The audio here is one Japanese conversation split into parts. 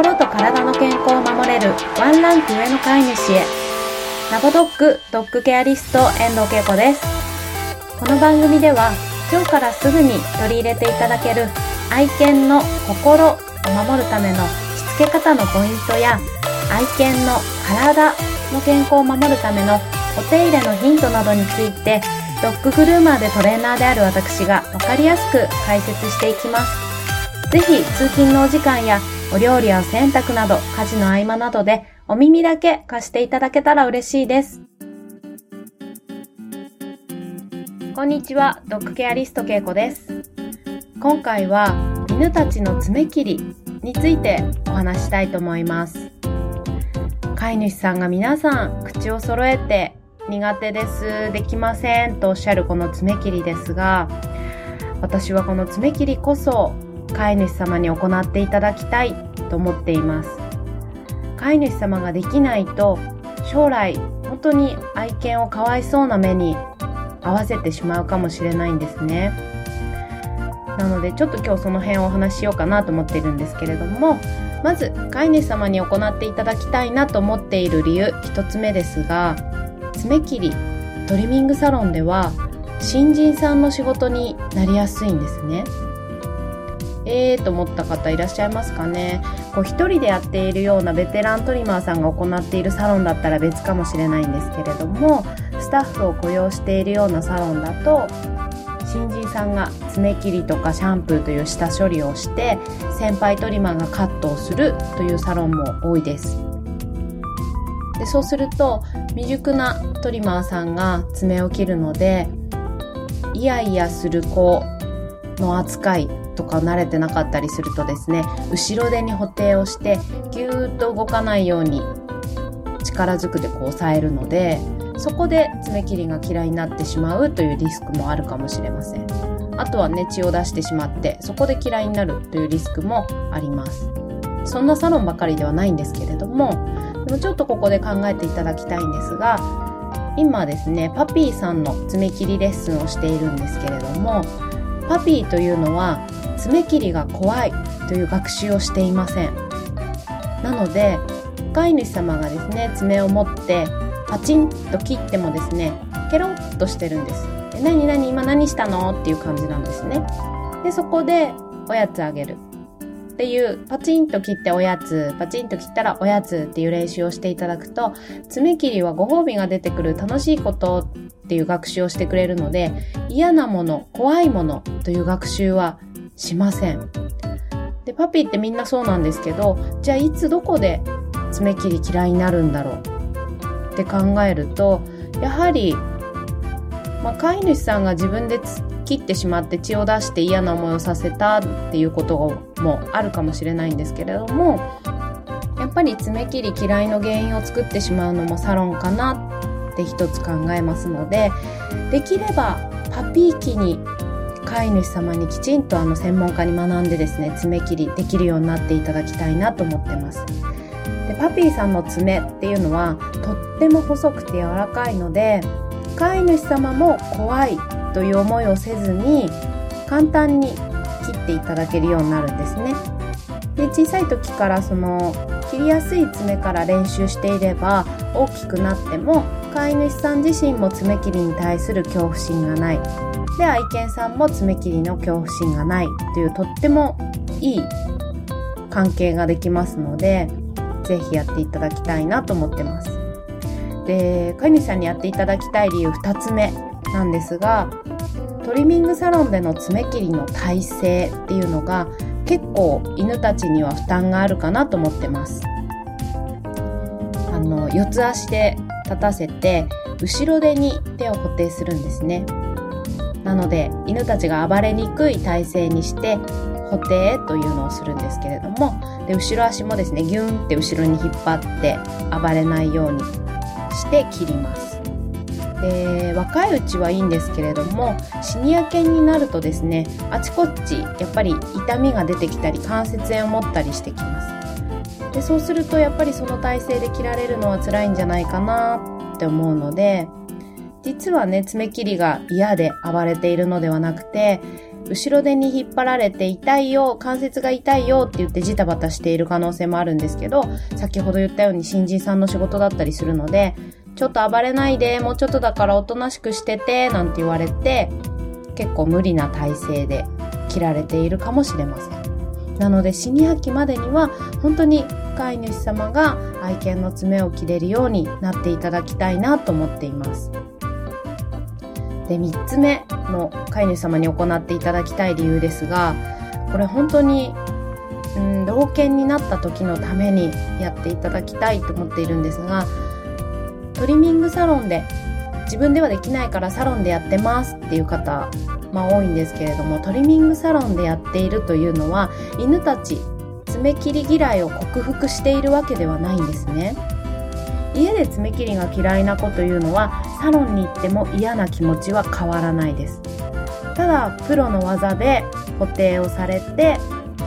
心と体の健康を守れるワンランク上の飼い主へラボドッグドッグケアリスト遠藤恵子ですこの番組では今日からすぐに取り入れていただける愛犬の心を守るためのしつけ方のポイントや愛犬の体の健康を守るためのお手入れのヒントなどについてドッググルーマーでトレーナーである私がわかりやすく解説していきます。ぜひ通勤のお時間やお料理や洗濯など家事の合間などでお耳だけ貸していただけたら嬉しいです。こんにちは、ドッグケアリストけいこです。今回は犬たちの爪切りについてお話したいと思います。飼い主さんが皆さん口を揃えて苦手です、できませんとおっしゃるこの爪切りですが、私はこの爪切りこそ飼い主様に行っていただきたいと思っています。飼い主様ができないと将来本当に愛犬をかわいそうな目に合わせてしまうかもしれないんですね。なのでちょっと今日その辺をお話ししようかなと思っているんですけれどもまず飼い主様に行っていただきたいなと思っている理由1つ目ですが爪切りトリミングサロンでは新人さんの仕事になりやすいんですね。えーと思った方いらっしゃいますかね。こう一人でやっているようなベテラントリマーさんが行っているサロンだったら別かもしれないんですけれどもスタッフを雇用しているようなサロンだと新人さんが爪切りとかシャンプーという下処理をして先輩トリマーがカットをするというサロンも多いです。でそうすると未熟なトリマーさんが爪を切るのでイヤイヤする子の扱いとか慣れてなかったりするとですね後ろ手に補定をしてぎゅーっと動かないように力ずくでこう押さえるのでそこで爪切りが嫌いになってしまうというリスクもあるかもしれません。あとはね血を出してしまってそこで嫌いになるというリスクもあります。そんなサロンばかりではないんですけれどもでもちょっとここで考えていただきたいんですが今ですねパピーさんの爪切りレッスンをしているんですけれどもパピーというのは爪切りが怖いという学習をしていません。なので飼い主様がですね爪を持ってパチンと切ってもですねケロッとしてるんです。で何何今何したのっていう感じなんですね。でそこでおやつあげる。っていうパチンと切っておやつパチンと切ったらおやつっていう練習をしていただくと爪切りはご褒美が出てくる楽しいことっていう学習をしてくれるので嫌なもの怖いものという学習はしません。で、パピーってみんなそうなんですけど、じゃあいつどこで爪切り嫌いになるんだろう？って考えると、やはり、まあ、飼い主さんが自分で切ってしまって血を出して嫌な思いをさせたっていうこともあるかもしれないんですけれども、やっぱり爪切り嫌いの原因を作ってしまうのもサロンかなって一つ考えますので、できればパピー機に飼い主様にきちんとあの専門家に学んでですね爪切りできるようになっていただきたいなと思ってます。でパピーさんの爪っていうのはとっても細くて柔らかいので飼い主様も怖いという思いをせずに簡単に切っていただけるようになるんですね。で小さい時からそのりやすい爪から練習していれば大きくなっても飼い主さん自身も爪切りに対する恐怖心がない。で愛犬さんも爪切りの恐怖心がない。というとってもいい関係ができますのでぜひやっていただきたいなと思ってます。で飼い主さんにやっていただきたい理由2つ目なんですがトリミングサロンでの爪切りの体勢っていうのが結構犬たちには負担があるかなと思ってます。あの四つ足で立たせて後ろ手に手を固定するんですね。なので犬たちが暴れにくい体勢にして補定というのをするんですけれどもで後ろ足もですねギュンって後ろに引っ張って暴れないようにして切ります。で若いうちはいいんですけれどもシニア犬になるとですねあちこちやっぱり痛みが出てきたり関節炎を持ったりしてきます。でそうするとやっぱりその体勢で切られるのは辛いんじゃないかなって思うので実はね、爪切りが嫌で暴れているのではなくて、後ろ手に引っ張られて痛いよ、関節が痛いよって言ってジタバタしている可能性もあるんですけど、先ほど言ったように新人さんの仕事だったりするので、ちょっと暴れないで、もうちょっとだからおとなしくしてて、なんて言われて、結構無理な体勢で切られているかもしれません。なのでシニア期までには本当に飼い主様が愛犬の爪を切れるようになっていただきたいなと思っています。で、3つ目の飼い主様に行っていただきたい理由ですが、これ本当に、うん、老犬になった時のためにやっていただきたいと思っているんですが、トリミングサロンで自分ではできないからサロンでやってますっていう方、まあ多いんですけれども、トリミングサロンでやっているというのは、犬たち、爪切り嫌いを克服しているわけではないんですね。家で爪切りが嫌いな子というのはサロンに行っても嫌な気持ちは変わらないですただプロの技で固定をされて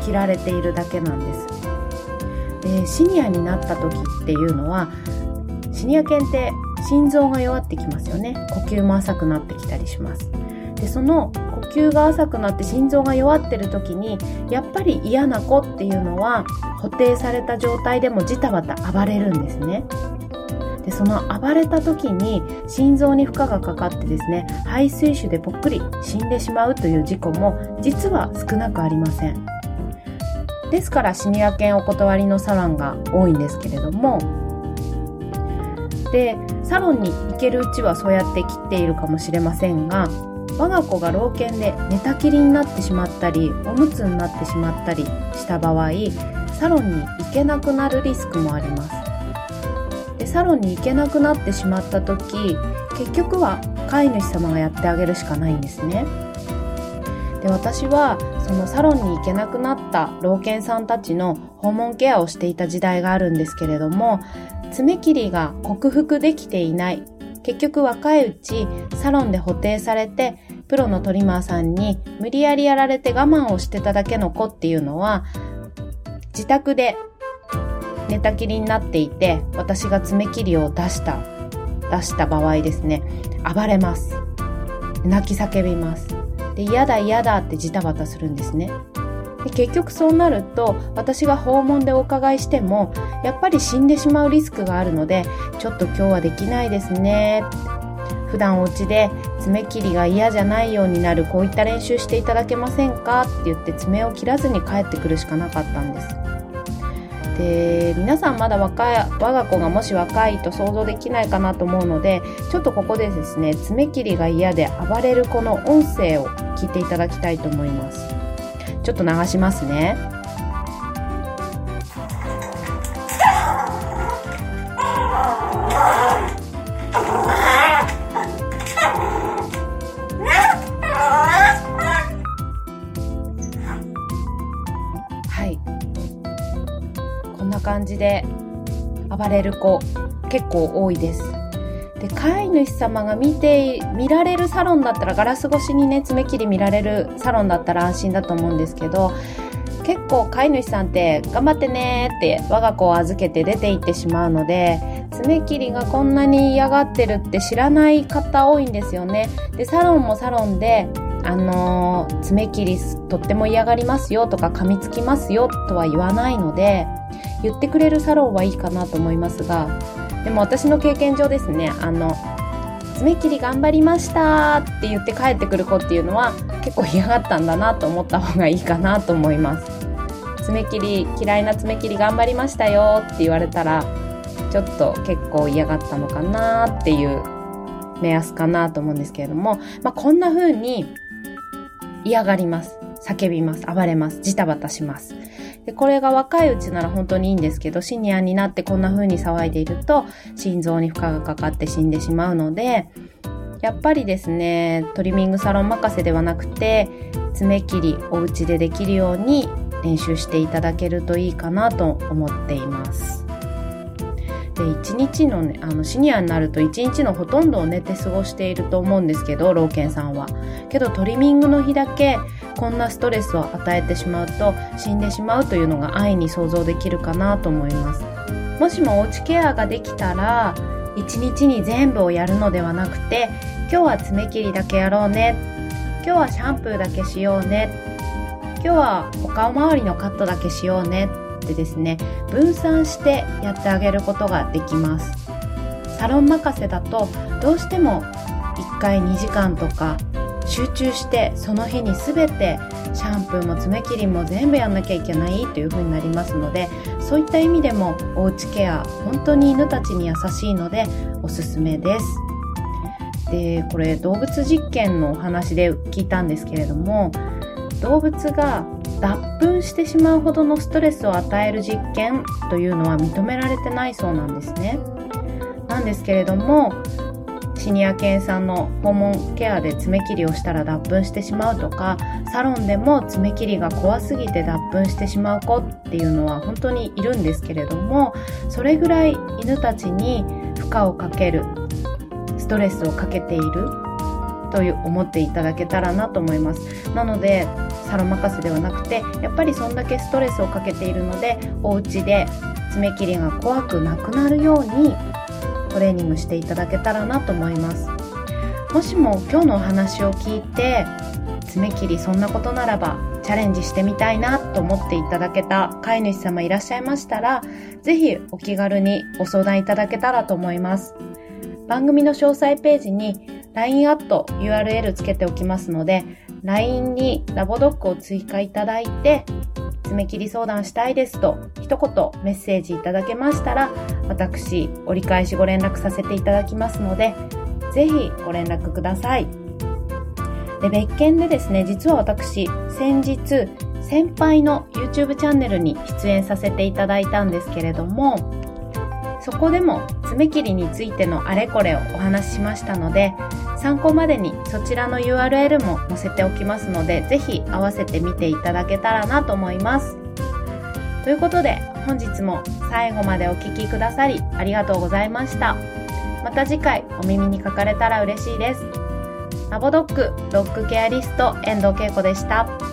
切られているだけなんですでシニアになった時っていうのはシニア犬って心臓が弱ってきますよね。呼吸も浅くなってきたりします。でその呼吸が浅くなって心臓が弱ってる時にやっぱり嫌な子っていうのは固定された状態でもジタバタ暴れるんですね。でその暴れた時に心臓に負荷がかかってですね肺水腫でぽっくり死んでしまうという事故も実は少なくありません。ですからシニア犬お断りのサロンが多いんですけれどもでサロンに行けるうちはそうやって切っているかもしれませんが我が子が老犬で寝たきりになってしまったりおむつになってしまったりした場合サロンに行けなくなるリスクもあります。でサロンに行けなくなってしまった時結局は飼い主様がやってあげるしかないんですね。で私はそのサロンに行けなくなった老犬さんたちの訪問ケアをしていた時代があるんですけれども爪切りが克服できていない結局若いうちサロンで補填されてプロのトリマーさんに無理やりやられて我慢をしてただけの子っていうのは自宅で寝たきりになっていて、私が爪切りを出した、出した場合ですね、暴れます。泣き叫びます。で、嫌だ嫌だってジタバタするんですね。で結局そうなると私が訪問でお伺いしてもやっぱり死んでしまうリスクがあるのでちょっと今日はできないですね。普段お家で爪切りが嫌じゃないようになるこういった練習していただけませんか？って言って爪を切らずに帰ってくるしかなかったんです。で皆さんまだ若い我が子がもし若いと想像できないかなと思うのでちょっとここでですね爪切りが嫌で暴れる子の音声を聞いていただきたいと思います。ちょっと流しますね感じで暴れる子結構多いです。で、飼い主様が見て、見られるサロンだったら、ガラス越しにね、爪切り見られるサロンだったら安心だと思うんですけど、結構飼い主さんって頑張ってねって我が子を預けて出て行ってしまうので爪切りがこんなに嫌がってるって知らない方多いんですよね。でサロンもサロンであのー、爪切りとっても嫌がりますよとか噛みつきますよとは言わないので言ってくれるサロンはいいかなと思いますがでも私の経験上ですねあの爪切り頑張りましたって言って帰ってくる子っていうのは結構嫌がったんだなと思った方がいいかなと思います爪切り嫌いな爪切り頑張りましたよって言われたらちょっと結構嫌がったのかなっていう目安かなと思うんですけれども、まあ、こんな風に嫌がります。叫びます。暴れます。ジタバタします。で、これが若いうちなら本当にいいんですけど、シニアになってこんな風に騒いでいると、心臓に負荷がかかって死んでしまうので、やっぱりですね、トリミングサロン任せではなくて、爪切りお家でできるように練習していただけるといいかなと思っています。で1日のねあのシニアになると1日のほとんどを寝て過ごしていると思うんですけど老犬さんは。けどトリミングの日だけこんなストレスを与えてしまうと死んでしまうというのが安易に想像できるかなと思います。もしもおうちケアができたら1日に全部をやるのではなくて今日は爪切りだけやろうね。今日はシャンプーだけしようね。今日はお顔周りのカットだけしようね。ってですね分散してやってあげることができます。サロン任せだとどうしても1回2時間とか集中してその日に全てシャンプーも爪切りも全部やんなきゃいけないという風になりますのでそういった意味でもおうちケア本当に犬たちに優しいのでおすすめです。でこれ動物実験のお話で聞いたんですけれども動物が脱粉してしまうほどのストレスを与える実験というのは認められてないそうなんですね。なんですけれどもシニア犬さんの訪問ケアで爪切りをしたら脱粉してしまうとかサロンでも爪切りが怖すぎて脱粉してしまう子っていうのは本当にいるんですけれどもそれぐらい犬たちに負荷をかけるストレスをかけているという思っていただけたらなと思います。なのでサロン任せではなくてやっぱりそんだけストレスをかけているのでお家で爪切りが怖くなくなるようにトレーニングしていただけたらなと思います。もしも今日のお話を聞いて爪切りそんなことならばチャレンジしてみたいなと思っていただけた飼い主様いらっしゃいましたらぜひお気軽にご相談いただけたらと思います。番組の詳細ページに LINE アット URL つけておきますので LINE にラボドッグを追加いただいて爪切り相談したいですと一言メッセージいただけましたら私折り返しご連絡させていただきますのでぜひご連絡ください。で別件でですね実は私先日先輩の YouTube チャンネルに出演させていただいたんですけれどもそこでも爪切りについてのあれこれをお話ししましたので参考までにそちらの URL も載せておきますのでぜひ合わせてみていただけたらなと思います。ということで本日も最後までお聴きくださりありがとうございました。また次回お耳にかかれたら嬉しいです。ラボドッグドッグケアリスト遠藤恵子でした。